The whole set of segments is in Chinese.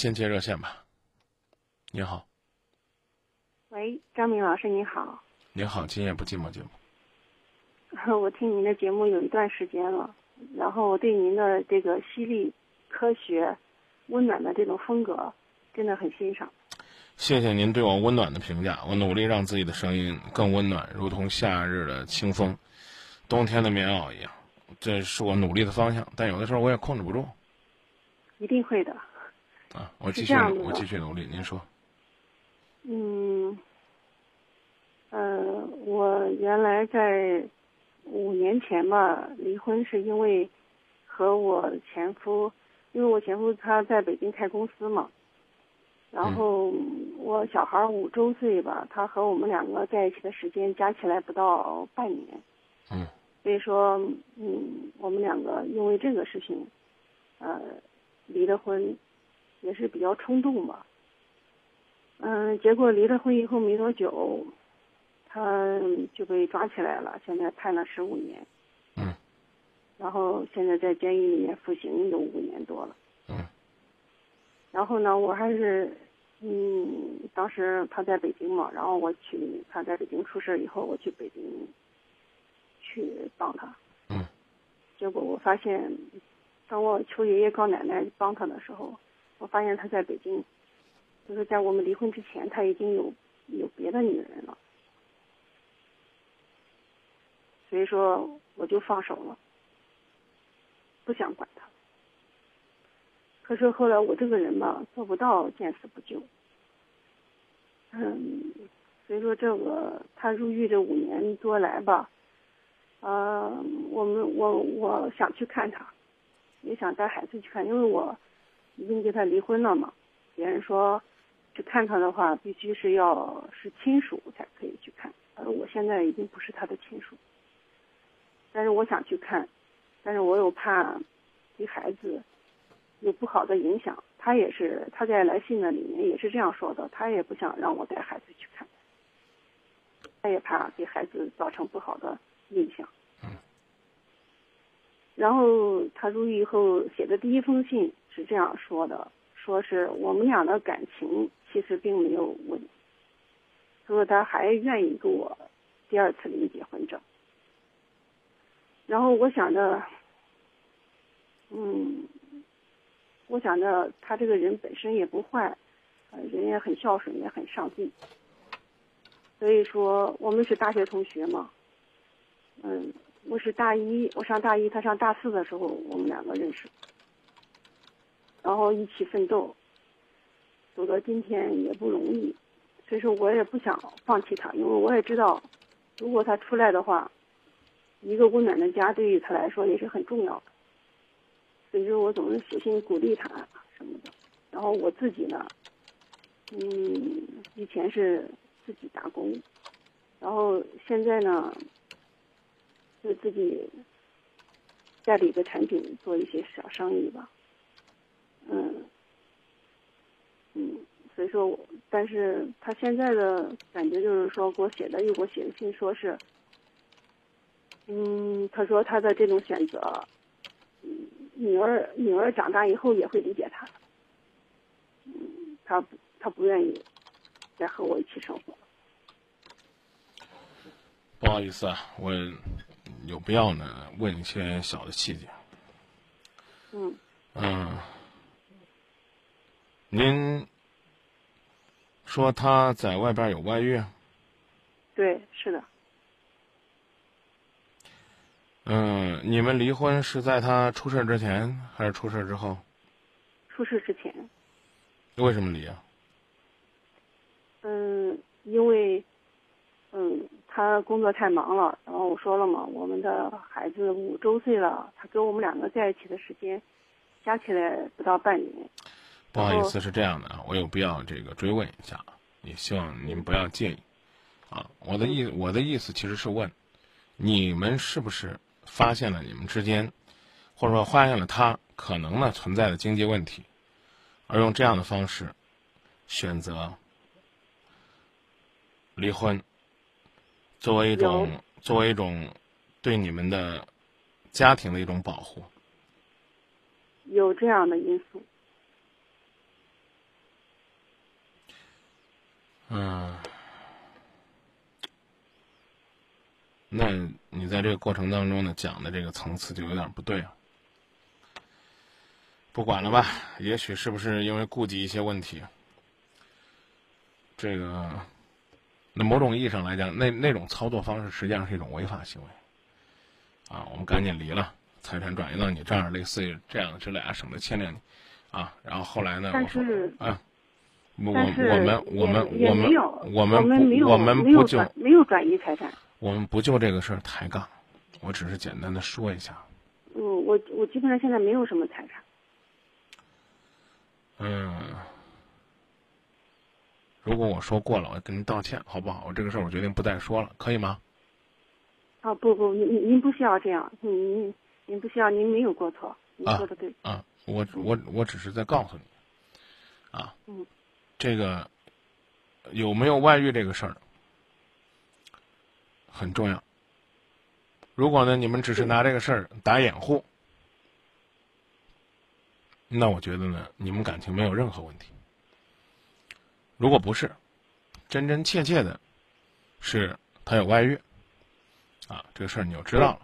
先接热线吧。你好，喂，张明老师，你好。你好，今夜不寂寞节目。我听您的节目有一段时间了，然后我对您的这个犀利、科学、温暖的这种风格，真的很欣赏。谢谢您对我温暖的评价，我努力让自己的声音更温暖，如同夏日的清风，冬天的棉袄一样。这是我努力的方向，但有的时候我也控制不住。一定会的。啊，我继续，我继续努力。您说。嗯，呃，我原来在五年前吧离婚，是因为和我前夫，因为我前夫他在北京开公司嘛，然后我小孩五周岁吧，他和我们两个在一起的时间加起来不到半年。嗯。所以说，嗯，我们两个因为这个事情，呃，离了婚，也是比较冲动吧。嗯，结果离了婚以后没多久，他就被抓起来了，现在判了十五年。嗯。然后现在在监狱里面服刑有五年多了。嗯。然后呢，我还是，嗯，当时他在北京嘛，然后我去他在北京出事以后，我去北京。去帮他，嗯，结果我发现，当我求爷爷告奶奶帮他的时候，我发现他在北京，就是在我们离婚之前，他已经有有别的女人了，所以说我就放手了，不想管他。可是后来我这个人吧，做不到见死不救，嗯，所以说这个他入狱这五年多来吧。呃，我们我我想去看他，也想带孩子去看，因为我已经跟他离婚了嘛。别人说去看他的话，必须是要是亲属才可以去看，而我现在已经不是他的亲属。但是我想去看，但是我又怕对孩子有不好的影响。他也是他在来信的里面也是这样说的，他也不想让我带孩子去看，他也怕给孩子造成不好的。印象。嗯。然后他入狱以后写的第一封信是这样说的：，说是我们俩的感情其实并没有问，他说他还愿意给我第二次领结婚证。然后我想着，嗯，我想着他这个人本身也不坏，人也很孝顺，也很上进。所以说，我们是大学同学嘛。嗯，我是大一，我上大一，他上大四的时候，我们两个认识，然后一起奋斗，走到今天也不容易，所以说我也不想放弃他，因为我也知道，如果他出来的话，一个温暖的家对于他来说也是很重要的，所以说我总是写信鼓励他什么的，然后我自己呢，嗯，以前是自己打工，然后现在呢。就自己代理个产品，做一些小生意吧。嗯，嗯，所以说，我但是他现在的感觉就是说，给我写的又给我写的信，说是，嗯，他说他的这种选择，嗯，女儿女儿长大以后也会理解他。嗯，他他不愿意再和我一起生活。不好意思啊，我。有必要呢？问一些小的细节。嗯。嗯。您说他在外边有外遇？对，是的。嗯，你们离婚是在他出事之前还是出事之后？出事之前。为什么离啊？嗯，因为，嗯。他工作太忙了，然后我说了嘛，我们的孩子五周岁了，他跟我们两个在一起的时间加起来不到半年。不好意思，是这样的啊，我有必要这个追问一下，也希望您不要介意。啊，我的意我的意思其实是问，你们是不是发现了你们之间，或者说发现了他可能呢存在的经济问题，而用这样的方式选择离婚？作为一种，作为一种对你们的家庭的一种保护，有这样的因素。那你在这个过程当中呢，讲的这个层次就有点不对啊。不管了吧，也许是不是因为顾及一些问题？这个，那某种意义上来讲，那那种操作方式实际上是一种违法行为。啊，我们赶紧离了，财产转移到你这儿，类似于这样的之类啊，省得牵连你。啊，然后后来呢？我说啊。我我们我们我们我们不我们不就没有转移财产？我们不就这个事儿抬杠，我只是简单的说一下。嗯，我我基本上现在没有什么财产。嗯，如果我说过了，我跟您道歉，好不好？我这个事儿我决定不再说了，可以吗？啊不不，您您不需要这样，您您您不需要，您没有过错，您说的对。啊，我我我只是在告诉你，啊。嗯。这个有没有外遇这个事儿很重要。如果呢，你们只是拿这个事儿打掩护，那我觉得呢，你们感情没有任何问题。如果不是，真真切切的，是他有外遇，啊，这个事儿你就知道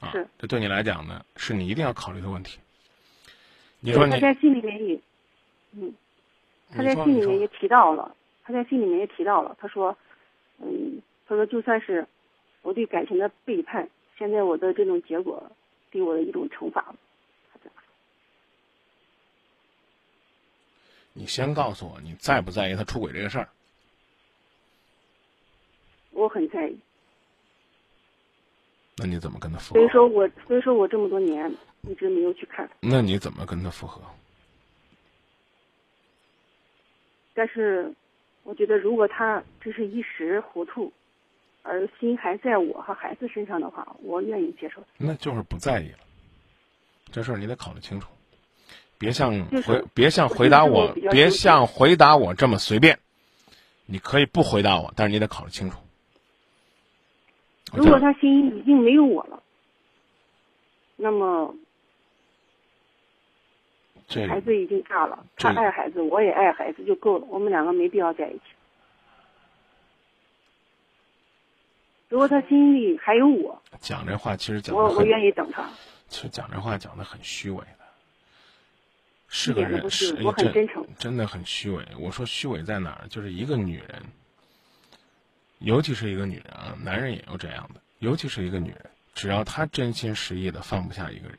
了，啊，这对你来讲呢，是你一定要考虑的问题。你说你在信里面也，嗯。他在信里面也提到了，他在信里面也提到了，他说，嗯，他说就算是我对感情的背叛，现在我的这种结果给我的一种惩罚。你先告诉我，你在不在意他出轨这个事儿？我很在意。那你怎么跟他复合？所以说我所以说我这么多年一直没有去看。那你怎么跟他复合？但是，我觉得如果他只是一时糊涂，而心还在我和孩子身上的话，我愿意接受。那就是不在意了。这事儿你得考虑清楚，别像回别像回答我，别像回答我这么随便。你可以不回答我，但是你得考虑清楚。如果他心已经没有我了，那么。孩子已经大了，他爱孩子，我也爱孩子，就够了。我们两个没必要在一起。如果他心里还有我，讲这话其实讲我我愿意等他。其实讲这话讲的很虚伪的，是个人是我很真诚，真的很虚伪。我说虚伪在哪儿？就是一个女人，尤其是一个女人啊，男人也有这样的，尤其是一个女人，只要她真心实意的放不下一个人。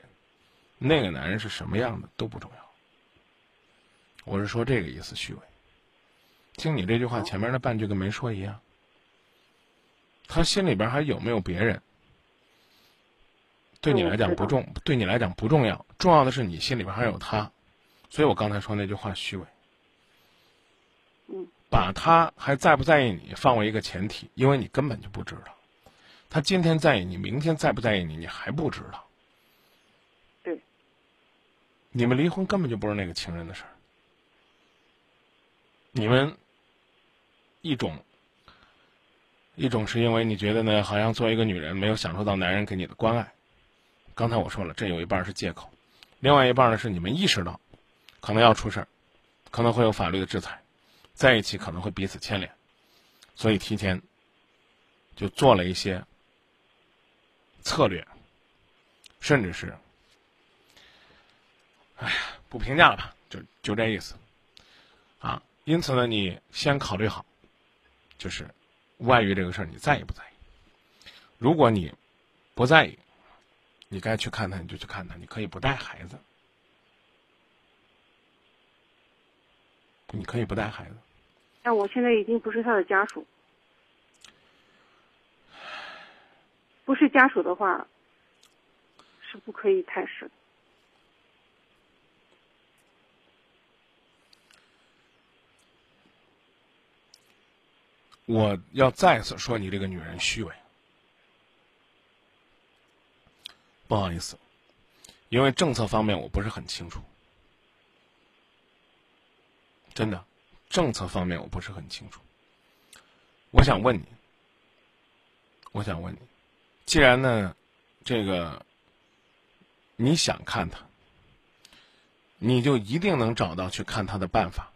那个男人是什么样的都不重要，我是说这个意思，虚伪。听你这句话前面那半句跟没说一样。他心里边还有没有别人？对你来讲不重，对你来讲不重要，重要的是你心里边还有他。所以我刚才说那句话虚伪。嗯。把他还在不在意你放为一个前提，因为你根本就不知道，他今天在意你，明天在不在意你，你还不知道。对你们离婚根本就不是那个情人的事儿，你们一种一种是因为你觉得呢，好像作为一个女人没有享受到男人给你的关爱，刚才我说了，这有一半是借口，另外一半呢是你们意识到可能要出事儿，可能会有法律的制裁，在一起可能会彼此牵连，所以提前就做了一些策略，甚至是。哎呀，不评价了吧，就就这意思，啊，因此呢，你先考虑好，就是外遇这个事儿，你在意不在意？如果你不在意，你该去看他，你就去看他，你可以不带孩子，你可以不带孩子。但我现在已经不是他的家属，不是家属的话，是不可以探视的。我要再次说你这个女人虚伪，不好意思，因为政策方面我不是很清楚，真的，政策方面我不是很清楚。我想问你，我想问你，既然呢，这个你想看他，你就一定能找到去看他的办法。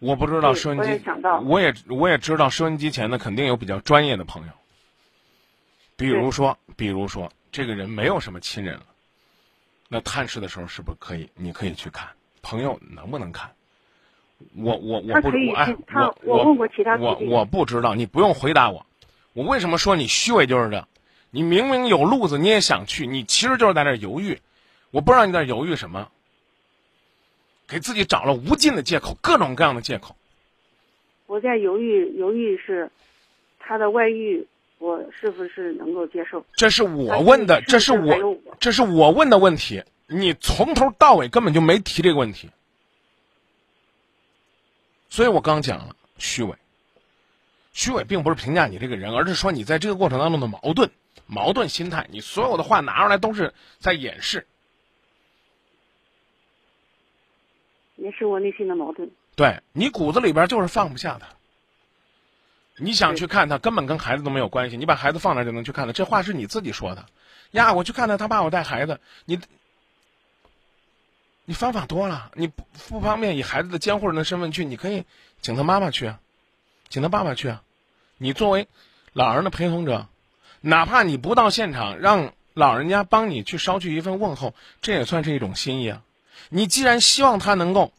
我不知道收音机，也想到我也我也知道收音机前呢肯定有比较专业的朋友，比如说，比如说这个人没有什么亲人了，那探视的时候是不是可以？你可以去看，朋友能不能看？我我我我我我问过其他我我不知道，你不用回答我。我为什么说你虚伪就是这？你明明有路子，你也想去，你其实就是在那犹豫。我不知道你在犹豫什么，给自己找了无尽的借口，各种各样的借口。我在犹豫犹豫是他的外遇，我是不是能够接受？这是我问的，这是我这是我问的问题，你从头到尾根本就没提这个问题，所以我刚讲了虚伪。虚伪并不是评价你这个人，而是说你在这个过程当中的矛盾、矛盾心态，你所有的话拿出来都是在掩饰。也是我内心的矛盾。对你骨子里边就是放不下他。你想去看他，根本跟孩子都没有关系。你把孩子放那就能去看他，这话是你自己说的。呀，我去看他，他爸我带孩子，你你方法多了。你不不方便以孩子的监护人的身份去，你可以请他妈妈去啊，请他爸爸去啊。你作为老人的陪同者，哪怕你不到现场，让老人家帮你去捎去一份问候，这也算是一种心意啊。你既然希望他能够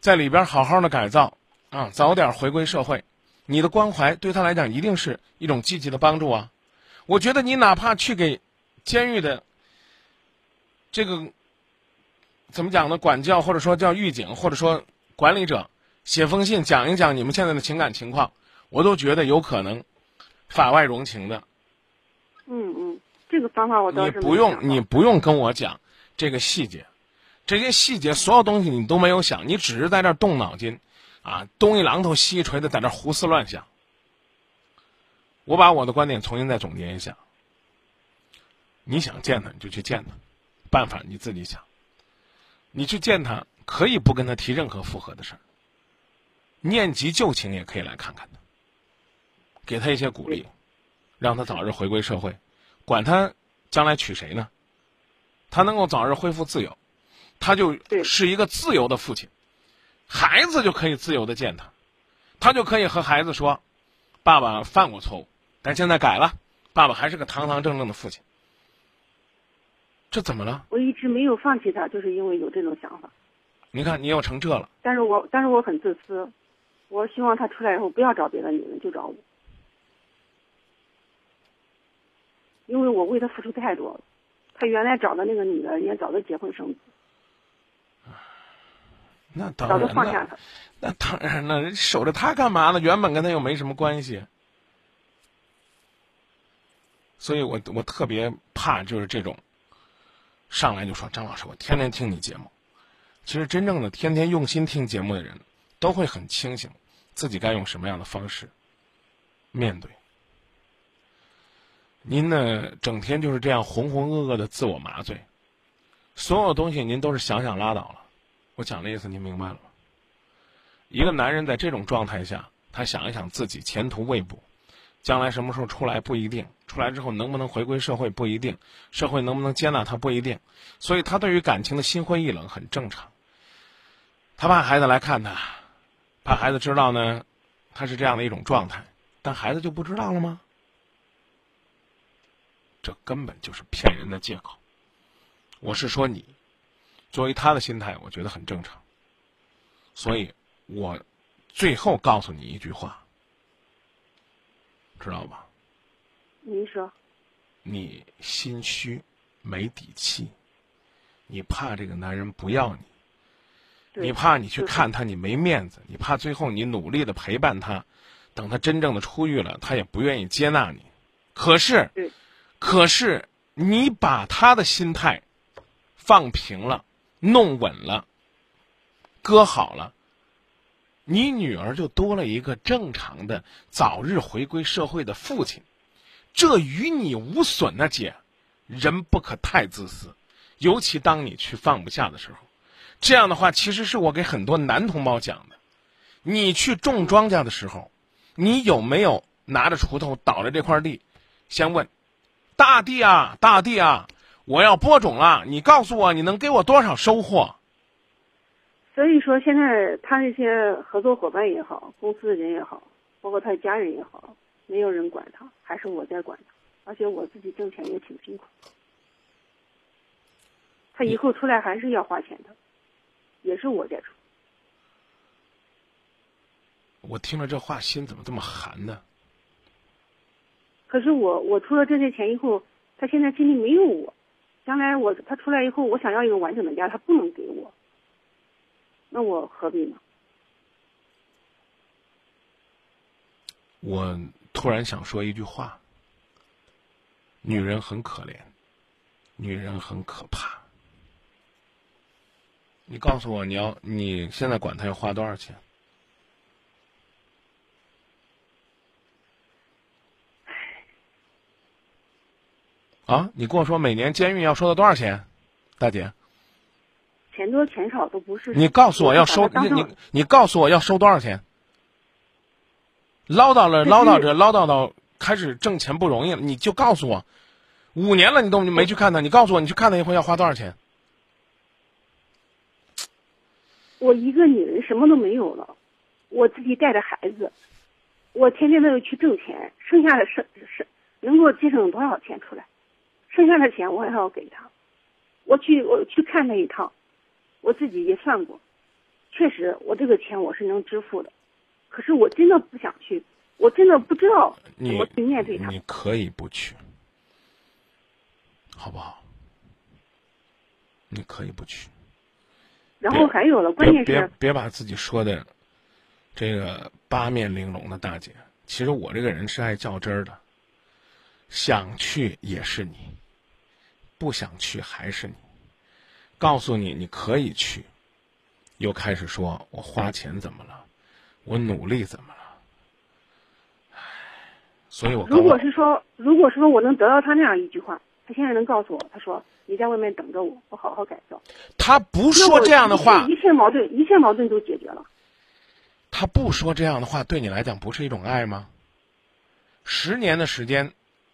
在里边好好的改造啊，早点回归社会，你的关怀对他来讲一定是一种积极的帮助啊。我觉得你哪怕去给监狱的这个怎么讲呢？管教或者说叫狱警或者说管理者写封信讲一讲你们现在的情感情况，我都觉得有可能法外容情的。嗯嗯，这个方法我倒你是不用你不用跟我讲这个细节，这些细节所有东西你都没有想，你只是在这动脑筋，啊，东一榔头西一锤的在这儿胡思乱想。我把我的观点重新再总结一下。你想见他，你就去见他，办法你自己想。你去见他，可以不跟他提任何复合的事儿，念及旧情也可以来看看他，给他一些鼓励，让他早日回归社会。管他将来娶谁呢？他能够早日恢复自由，他就对是一个自由的父亲，孩子就可以自由的见他，他就可以和孩子说：“爸爸犯过错误，但现在改了，爸爸还是个堂堂正正的父亲。”这怎么了？我一直没有放弃他，就是因为有这种想法。你看你又成这了，但是我但是我很自私，我希望他出来以后不要找别的女人，就找我，因为我为他付出太多了。他原来找的那个女的，人家早都结婚生子，那当然了，放下他。那当然了，守着他干嘛呢？原本跟他又没什么关系。所以我我特别怕就是这种，上来就说张老师，我天天听你节目。其实真正的天天用心听节目的人，都会很清醒，自己该用什么样的方式面对。您呢，整天就是这样浑浑噩噩的自我麻醉，所有东西您都是想想拉倒了。我讲的意思您明白了吗？一个男人在这种状态下，他想一想自己前途未卜，将来什么时候出来不一定，出来之后能不能回归社会不一定，社会能不能接纳他不一定，所以他对于感情的心灰意冷很正常。他怕孩子来看他，怕孩子知道呢，他是这样的一种状态，但孩子就不知道了吗？这根本就是骗人的借口。我是说你，作为他的心态，我觉得很正常。所以，我最后告诉你一句话，知道吧？您说，你心虚，没底气，你怕这个男人不要你，你怕你去看他，你没面子，你怕最后你努力的陪伴他，等他真正的出狱了，他也不愿意接纳你。可是，可是你把他的心态放平了，弄稳了，搁好了，你女儿就多了一个正常的早日回归社会的父亲，这与你无损啊，姐。人不可太自私，尤其当你去放不下的时候。这样的话，其实是我给很多男同胞讲的。你去种庄稼的时候，你有没有拿着锄头倒着这块地，先问大地啊，大地啊，我要播种了，你告诉我你能给我多少收获？所以说，现在他那些合作伙伴也好，公司的人也好，包括他的家人也好，没有人管他，还是我在管他，而且我自己挣钱也挺辛苦。他以后出来还是要花钱的，也是我在出。我听了这话，心怎么这么寒呢？可是我我出了这些钱以后，他现在心里没有我，将来我他出来以后，我想要一个完整的家，他不能给我，那我何必呢？我突然想说一句话：女人很可怜，女人很可怕。你告诉我，你要你现在管他要花多少钱？啊，你跟我说每年监狱要收到多少钱，大姐？钱多钱少都不是。你告诉我要收你你你告诉我要收多少钱？唠叨了唠叨着唠叨到开始挣钱不容易了，你就告诉我，五年了你都没去看他，你告诉我你去看他一回要花多少钱？我一个女人什么都没有了，我自己带着孩子，我天天都要去挣钱，剩下的剩是能给我节省多少钱出来？剩下的钱我还要给他，我去我去看他一趟，我自己也算过，确实我这个钱我是能支付的，可是我真的不想去，我真的不知道怎么去面对他。你可以不去，好不好？你可以不去。然后还有了，关键是别别把自己说的这个八面玲珑的大姐，其实我这个人是爱较真儿的，想去也是你。不想去还是你？告诉你你可以去，又开始说我花钱怎么了？我努力怎么了？唉，所以我如果是说，如果说我能得到他那样一句话，他现在能告诉我，他说你在外面等着我，我好好改造。他不说这样的话，一切矛盾一切矛盾都解决了。他不说这样的话，对你来讲不是一种爱吗？十年的时间，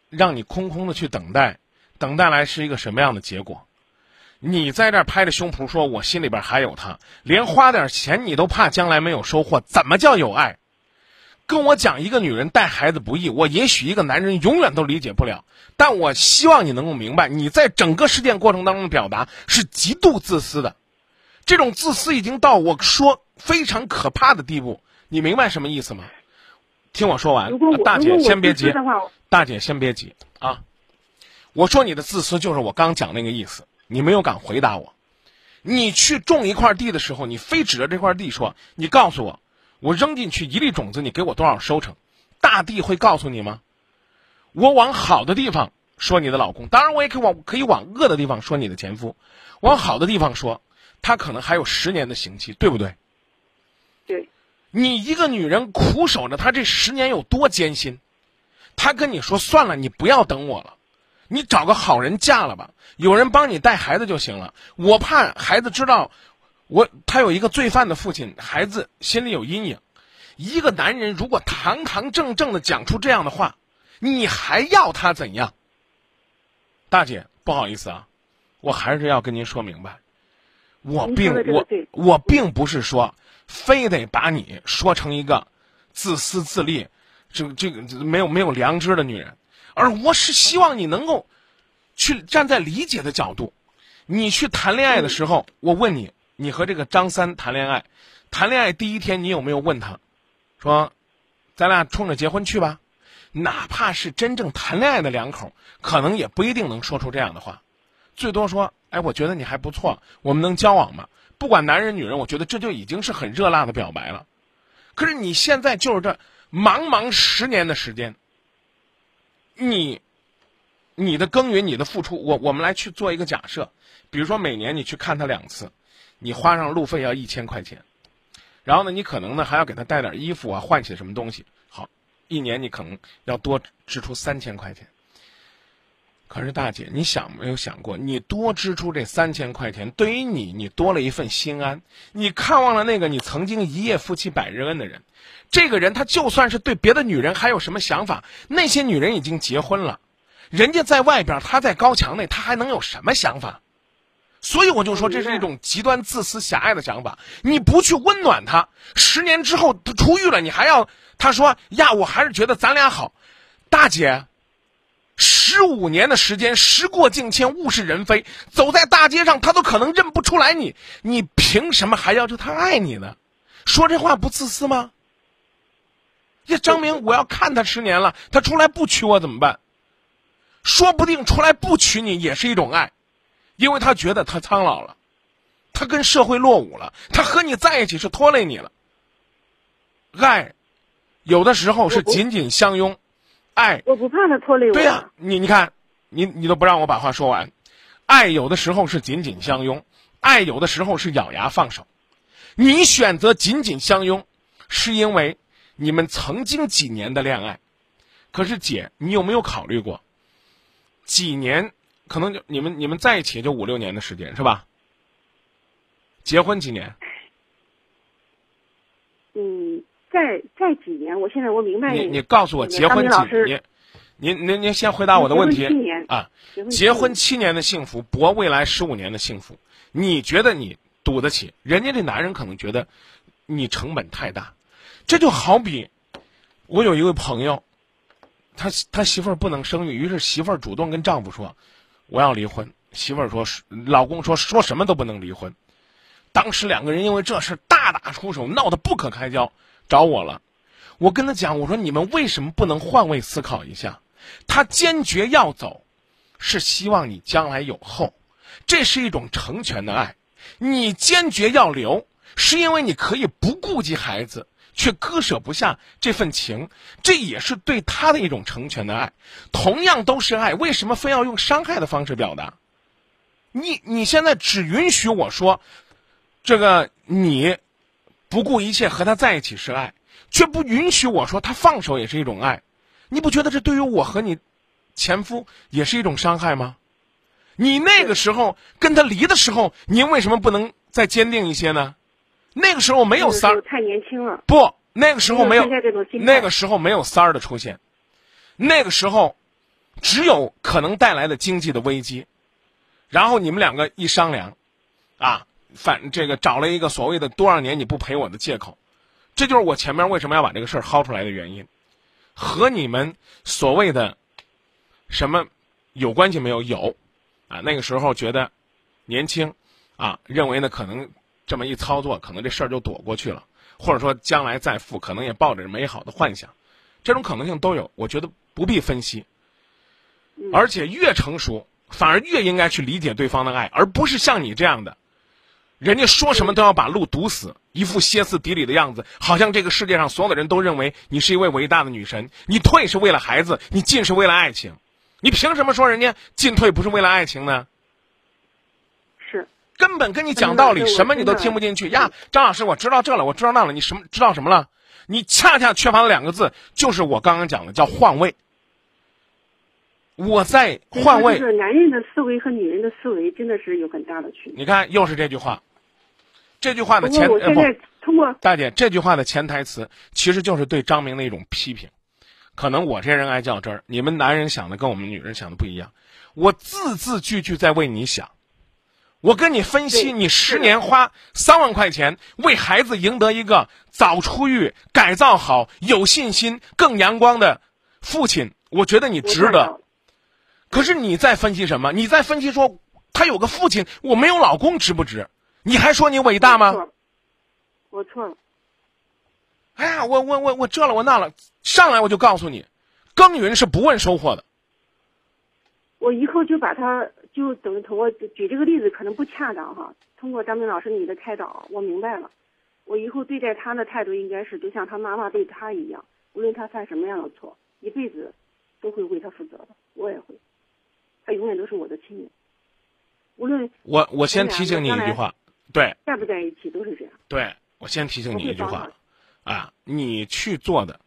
让你空空的去等待。等待来是一个什么样的结果？你在这拍着胸脯说，我心里边还有他，连花点钱你都怕将来没有收获，怎么叫有爱？跟我讲一个女人带孩子不易，我也许一个男人永远都理解不了，但我希望你能够明白，你在整个事件过程当中的表达是极度自私的，这种自私已经到我说非常可怕的地步，你明白什么意思吗？听我说完，大姐先别急，大姐先别急啊。我说你的自私就是我刚讲那个意思，你没有敢回答我。你去种一块地的时候，你非指着这块地说：“你告诉我，我扔进去一粒种子，你给我多少收成？”大地会告诉你吗？我往好的地方说你的老公，当然我也可以往可以往恶的地方说你的前夫。往好的地方说，他可能还有十年的刑期，对不对？对。你一个女人苦守着他这十年有多艰辛？他跟你说：“算了，你不要等我了。”你找个好人嫁了吧，有人帮你带孩子就行了。我怕孩子知道，我他有一个罪犯的父亲，孩子心里有阴影。一个男人如果堂堂正正的讲出这样的话，你还要他怎样？大姐，不好意思啊，我还是要跟您说明白，我并我我并不是说非得把你说成一个自私自利、这这个没有没有良知的女人。而我是希望你能够去站在理解的角度，你去谈恋爱的时候，我问你，你和这个张三谈恋爱，谈恋爱第一天你有没有问他，说，咱俩冲着结婚去吧？哪怕是真正谈恋爱的两口，可能也不一定能说出这样的话，最多说，哎，我觉得你还不错，我们能交往吗？不管男人女人，我觉得这就已经是很热辣的表白了。可是你现在就是这茫茫十年的时间。你，你的耕耘，你的付出，我我们来去做一个假设，比如说每年你去看他两次，你花上路费要一千块钱，然后呢，你可能呢还要给他带点衣服啊，换些什么东西，好，一年你可能要多支出三千块钱。可是大姐，你想没有想过，你多支出这三千块钱，对于你，你多了一份心安，你看望了那个你曾经一夜夫妻百日恩的人，这个人他就算是对别的女人还有什么想法，那些女人已经结婚了，人家在外边，他在高墙内，他还能有什么想法？所以我就说这是一种极端自私狭隘的想法。你不去温暖他，十年之后他出狱了，你还要他说呀？我还是觉得咱俩好，大姐。十五年的时间，时过境迁，物是人非，走在大街上，他都可能认不出来你。你凭什么还要求他爱你呢？说这话不自私吗？呀，张明，我要看他十年了，他出来不娶我怎么办？说不定出来不娶你也是一种爱，因为他觉得他苍老了，他跟社会落伍了，他和你在一起是拖累你了。爱，有的时候是紧紧相拥。爱，我不怕他拖累我。对呀，你你看，你你都不让我把话说完。爱有的时候是紧紧相拥，爱有的时候是咬牙放手。你选择紧紧相拥，是因为你们曾经几年的恋爱。可是姐，你有没有考虑过，几年可能就你们你们在一起也就五六年的时间是吧？结婚几年？嗯。再再几年，我现在我明白你你告诉我结婚几年？您您您先回答我的问题啊！结婚七年的幸福博未来十五年的幸福，你觉得你赌得起？人家这男人可能觉得你成本太大。这就好比我有一位朋友，他他媳妇儿不能生育，于是媳妇儿主动跟丈夫说：“我要离婚。”媳妇儿说：“老公说说什么都不能离婚。”当时两个人因为这事大打出手，闹得不可开交。找我了，我跟他讲，我说你们为什么不能换位思考一下？他坚决要走，是希望你将来有后，这是一种成全的爱；你坚决要留，是因为你可以不顾及孩子，却割舍不下这份情，这也是对他的一种成全的爱。同样都是爱，为什么非要用伤害的方式表达？你你现在只允许我说，这个你。不顾一切和他在一起是爱，却不允许我说他放手也是一种爱，你不觉得这对于我和你前夫也是一种伤害吗？你那个时候跟他离的时候，您为什么不能再坚定一些呢？那个时候没有三儿，太年轻了。不，那个时候没有那个时候没有三儿的出现，那个时候只有可能带来的经济的危机，然后你们两个一商量，啊。反这个找了一个所谓的多少年你不陪我的借口，这就是我前面为什么要把这个事儿薅出来的原因，和你们所谓的什么有关系没有？有啊，那个时候觉得年轻啊，认为呢可能这么一操作，可能这事儿就躲过去了，或者说将来再富，可能也抱着美好的幻想，这种可能性都有。我觉得不必分析，而且越成熟，反而越应该去理解对方的爱，而不是像你这样的。人家说什么都要把路堵死，一副歇斯底里的样子，好像这个世界上所有的人都认为你是一位伟大的女神。你退是为了孩子，你进是为了爱情，你凭什么说人家进退不是为了爱情呢？是，根本跟你讲道理，什么你都听不进去呀！张老师，我知道这了，我知道那了，你什么知道什么了？你恰恰缺乏了两个字，就是我刚刚讲的，叫换位。我在换位。就是男人的思维和女人的思维真的是有很大的区别。你看，又是这句话。这句话的前不，通过大姐这句话的潜台词其实就是对张明的一种批评。可能我这人爱较真儿，你们男人想的跟我们女人想的不一样。我字字句句在为你想，我跟你分析，你十年花三万块钱为孩子赢得一个早出狱、改造好、有信心、更阳光的父亲，我觉得你值得。可是你在分析什么？你在分析说他有个父亲，我没有老公，值不值？你还说你伟大吗？我错了。哎呀，我我我我这了我那了，上来我就告诉你，耕耘是不问收获的。我以后就把他就等于通过举这个例子可能不恰当哈。通过张明老师你的开导，我明白了。我以后对待他的态度应该是就像他妈妈对他一样，无论他犯什么样的错，一辈子都会为他负责的。我也会，他永远都是我的亲人。无论我我先提醒你一句话。对，在不在一起都是这样。对，我先提醒你一句话，啊，你去做的，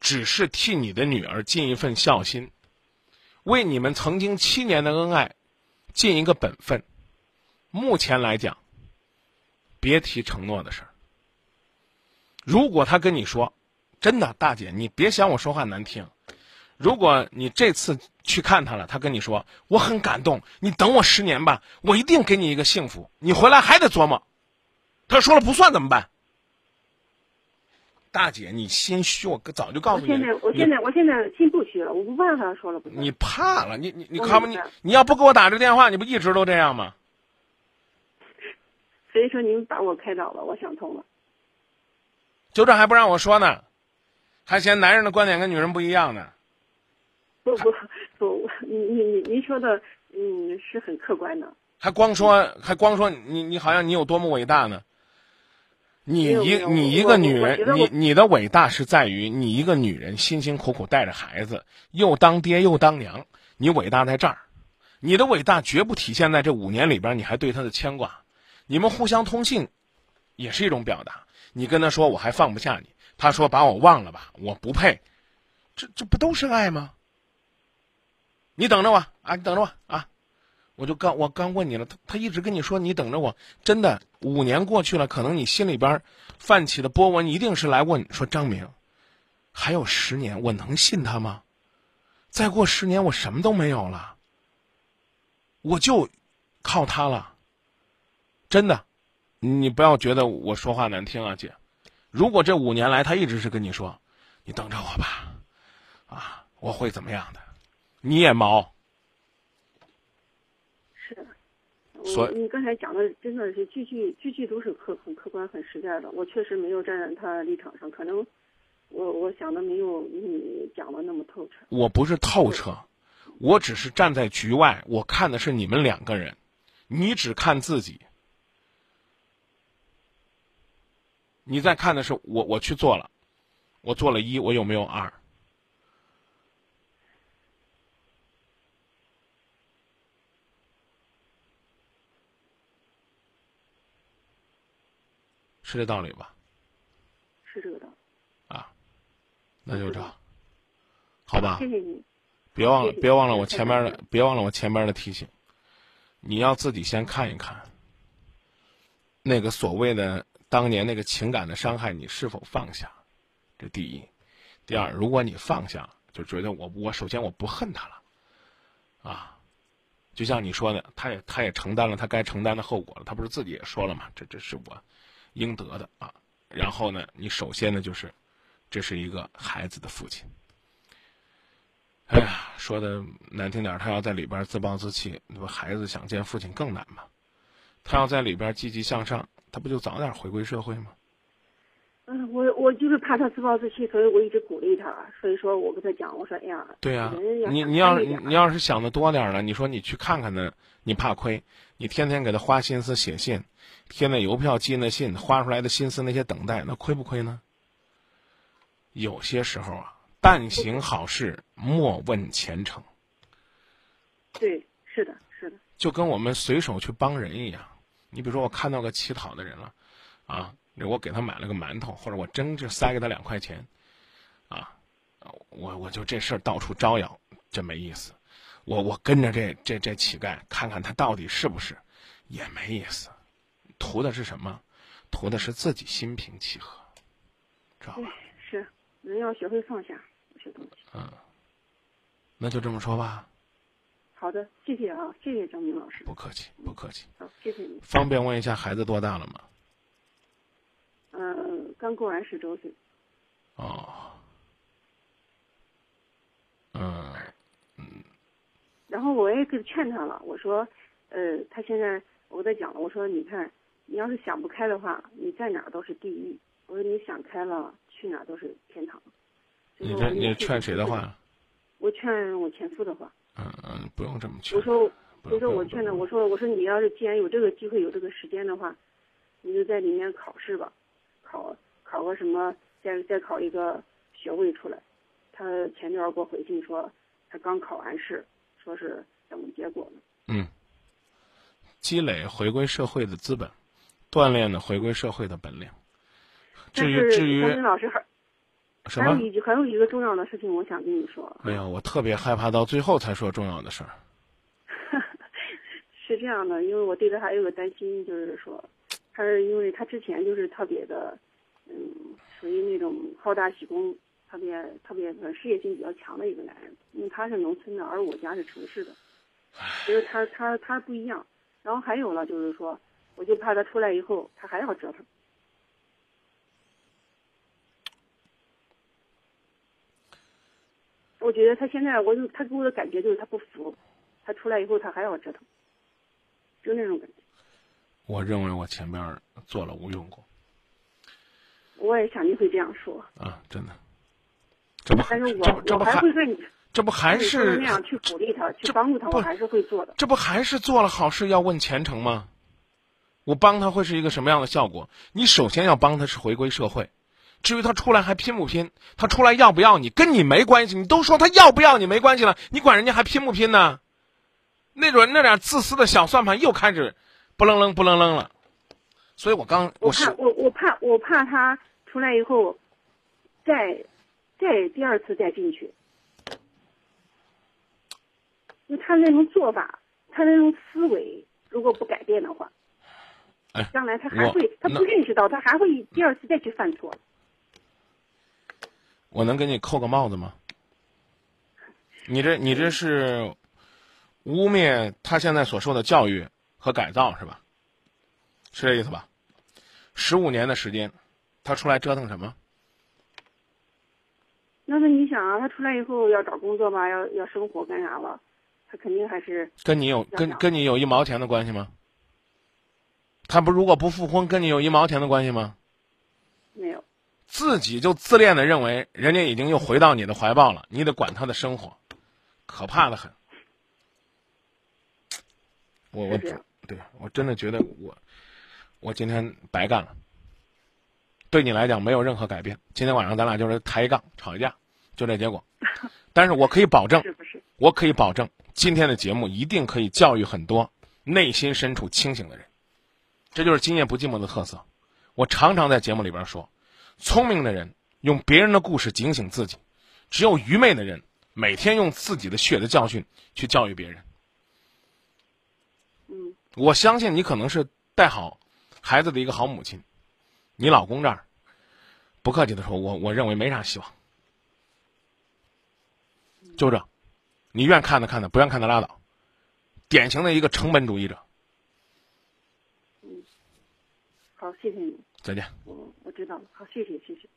只是替你的女儿尽一份孝心，为你们曾经七年的恩爱尽一个本分。目前来讲，别提承诺的事儿。如果他跟你说，真的，大姐，你别嫌我说话难听。如果你这次去看他了，他跟你说我很感动，你等我十年吧，我一定给你一个幸福。你回来还得琢磨，他说了不算怎么办？大姐，你心虚，我早就告诉你。我现在，我现在，我现在心不虚了，我不怕他说了不算。你怕了？你你你看不，你你要不给我打这电话，你不一直都这样吗？所以说，您把我开导了，我想通了。就这还不让我说呢，还嫌男人的观点跟女人不一样呢。不不不，你你你您说的，嗯，是很客观的。还光说，还光说你你好像你有多么伟大呢？你一你一个女人，你你的伟大是在于你一个女人辛辛苦苦带着孩子，又当爹又当娘，你伟大在这儿。你的伟大绝不体现在这五年里边，你还对他的牵挂。你们互相通信，也是一种表达。你跟他说我还放不下你，他说把我忘了吧，我不配。这这不都是爱吗？你等着我啊，你等着我啊。我就刚我刚问你了，他他一直跟你说你等着我，真的五年过去了，可能你心里边泛起的波纹一定是来问说张明，还有十年我能信他吗？再过十年我什么都没有了，我就靠他了。真的，你不要觉得我说话难听啊，姐。如果这五年来他一直是跟你说，你等着我吧，啊，我会怎么样的，你也毛。是我你刚才讲的真的是句句句句都是客很客观很实在的，我确实没有站在他立场上，可能我我想的没有你讲的那么透彻。我不是透彻，我只是站在局外，我看的是你们两个人，你只看自己，你在看的是我我去做了，我做了一，我有没有二？是这道理吧？是这个道理。啊，那就这，好吧。谢谢你。别忘了，别忘了我前面的，别忘了我前面的提醒。你要自己先看一看，那个所谓的当年那个情感的伤害，你是否放下？这第一。第二，如果你放下，就觉得我我首先我不恨他了，啊，就像你说的，他也他也承担了他该承担的后果了。他不是自己也说了嘛？这这是我。应得的啊，然后呢，你首先呢就是，这是一个孩子的父亲。哎呀，说的难听点他要在里边自暴自弃，那不孩子想见父亲更难吗？他要在里边积极向上，他不就早点回归社会吗？嗯，我我就是怕他自暴自弃，所以我一直鼓励他。所以说我跟他讲，我说，哎呀，对呀，你你要是你要是想的多点了，你说你去看看呢，你怕亏？你天天给他花心思写信。贴那邮票，寄那信，花出来的心思，那些等待，那亏不亏呢？有些时候啊，但行好事，莫问前程。对，是的，是的。就跟我们随手去帮人一样，你比如说，我看到个乞讨的人了，啊，我给他买了个馒头，或者我真就塞给他两块钱，啊，我我就这事儿到处招摇，真没意思。我我跟着这这这乞丐，看看他到底是不是，也没意思。图的是什么？图的是自己心平气和，知道吧？是人要学会放下这些东西。嗯，那就这么说吧。好的，谢谢啊，谢谢张明老师。不客气，不客气。好，谢谢你。方便问一下孩子多大了吗？嗯，刚过完十周岁。哦。嗯嗯。然后我也给劝他了，我说，呃，他现在我跟他讲了，我说你看。你要是想不开的话，你在哪儿都是地狱。我说你想开了，去哪儿都是天堂。你这你劝谁的话？我劝我前夫的话。嗯嗯，不用这么劝。我说，我说我劝他，我说我说你要是既然有这个机会有这个时间的话，你就在里面考试吧，考考个什么，再再考一个学位出来。他前天给我回信说，他刚考完试，说是等结果呢。嗯。积累回归社会的资本。锻炼的回归社会的本领。至于至于老师还什么？还有还有一个重要的事情，我想跟你说。没有，我特别害怕到最后才说重要的事儿。是这样的，因为我对他还有个担心，就是说，他是因为他之前就是特别的，嗯，属于那种好大喜功，特别特别呃事业心比较强的一个男人。因为他是农村的，而我家是城市的，所以他他他不一样。然后还有呢，就是说，我就怕他出来以后，他还要折腾。我觉得他现在，我就他给我的感觉就是他不服，他出来以后他还要折腾，就那种感觉。我认为我前面做了无用功。我也想你会这样说。啊，真的。这不，但是我这不还会跟你，这不还是那样去鼓励他，去帮助他，我还是会做的。这不还是做了好事要问前程吗？我帮他会是一个什么样的效果？你首先要帮他是回归社会。至于他出来还拼不拼，他出来要不要你，跟你没关系。你都说他要不要你没关系了，你管人家还拼不拼呢？那种那点自私的小算盘又开始不楞楞不楞楞了。所以我刚我怕我我怕我怕他出来以后，再再第二次再进去，就他那种做法，他那种思维，如果不改变的话，哎，将来他还会，他不认识到，他还会第二次再去犯错。我能给你扣个帽子吗？你这你这是污蔑他现在所受的教育和改造是吧？是这意思吧？十五年的时间，他出来折腾什么？那那你想啊，他出来以后要找工作吧，要要生活干啥了？他肯定还是跟你有跟跟你有一毛钱的关系吗？他不如果不复婚，跟你有一毛钱的关系吗？没有。自己就自恋的认为人家已经又回到你的怀抱了，你得管他的生活，可怕的很。我我对我真的觉得我我今天白干了。对你来讲没有任何改变。今天晚上咱俩就是抬杠吵一架，就这结果。但是我可以保证，我可以保证今天的节目一定可以教育很多内心深处清醒的人。这就是今夜不寂寞的特色。我常常在节目里边说。聪明的人用别人的故事警醒自己，只有愚昧的人每天用自己的血的教训去教育别人。嗯，我相信你可能是带好孩子的一个好母亲，你老公这儿不客气的说，我我认为没啥希望。就这，你愿看的看的，不愿看的拉倒。典型的一个成本主义者。嗯，好，谢谢你。再见。我我知道了，好，谢谢，谢谢。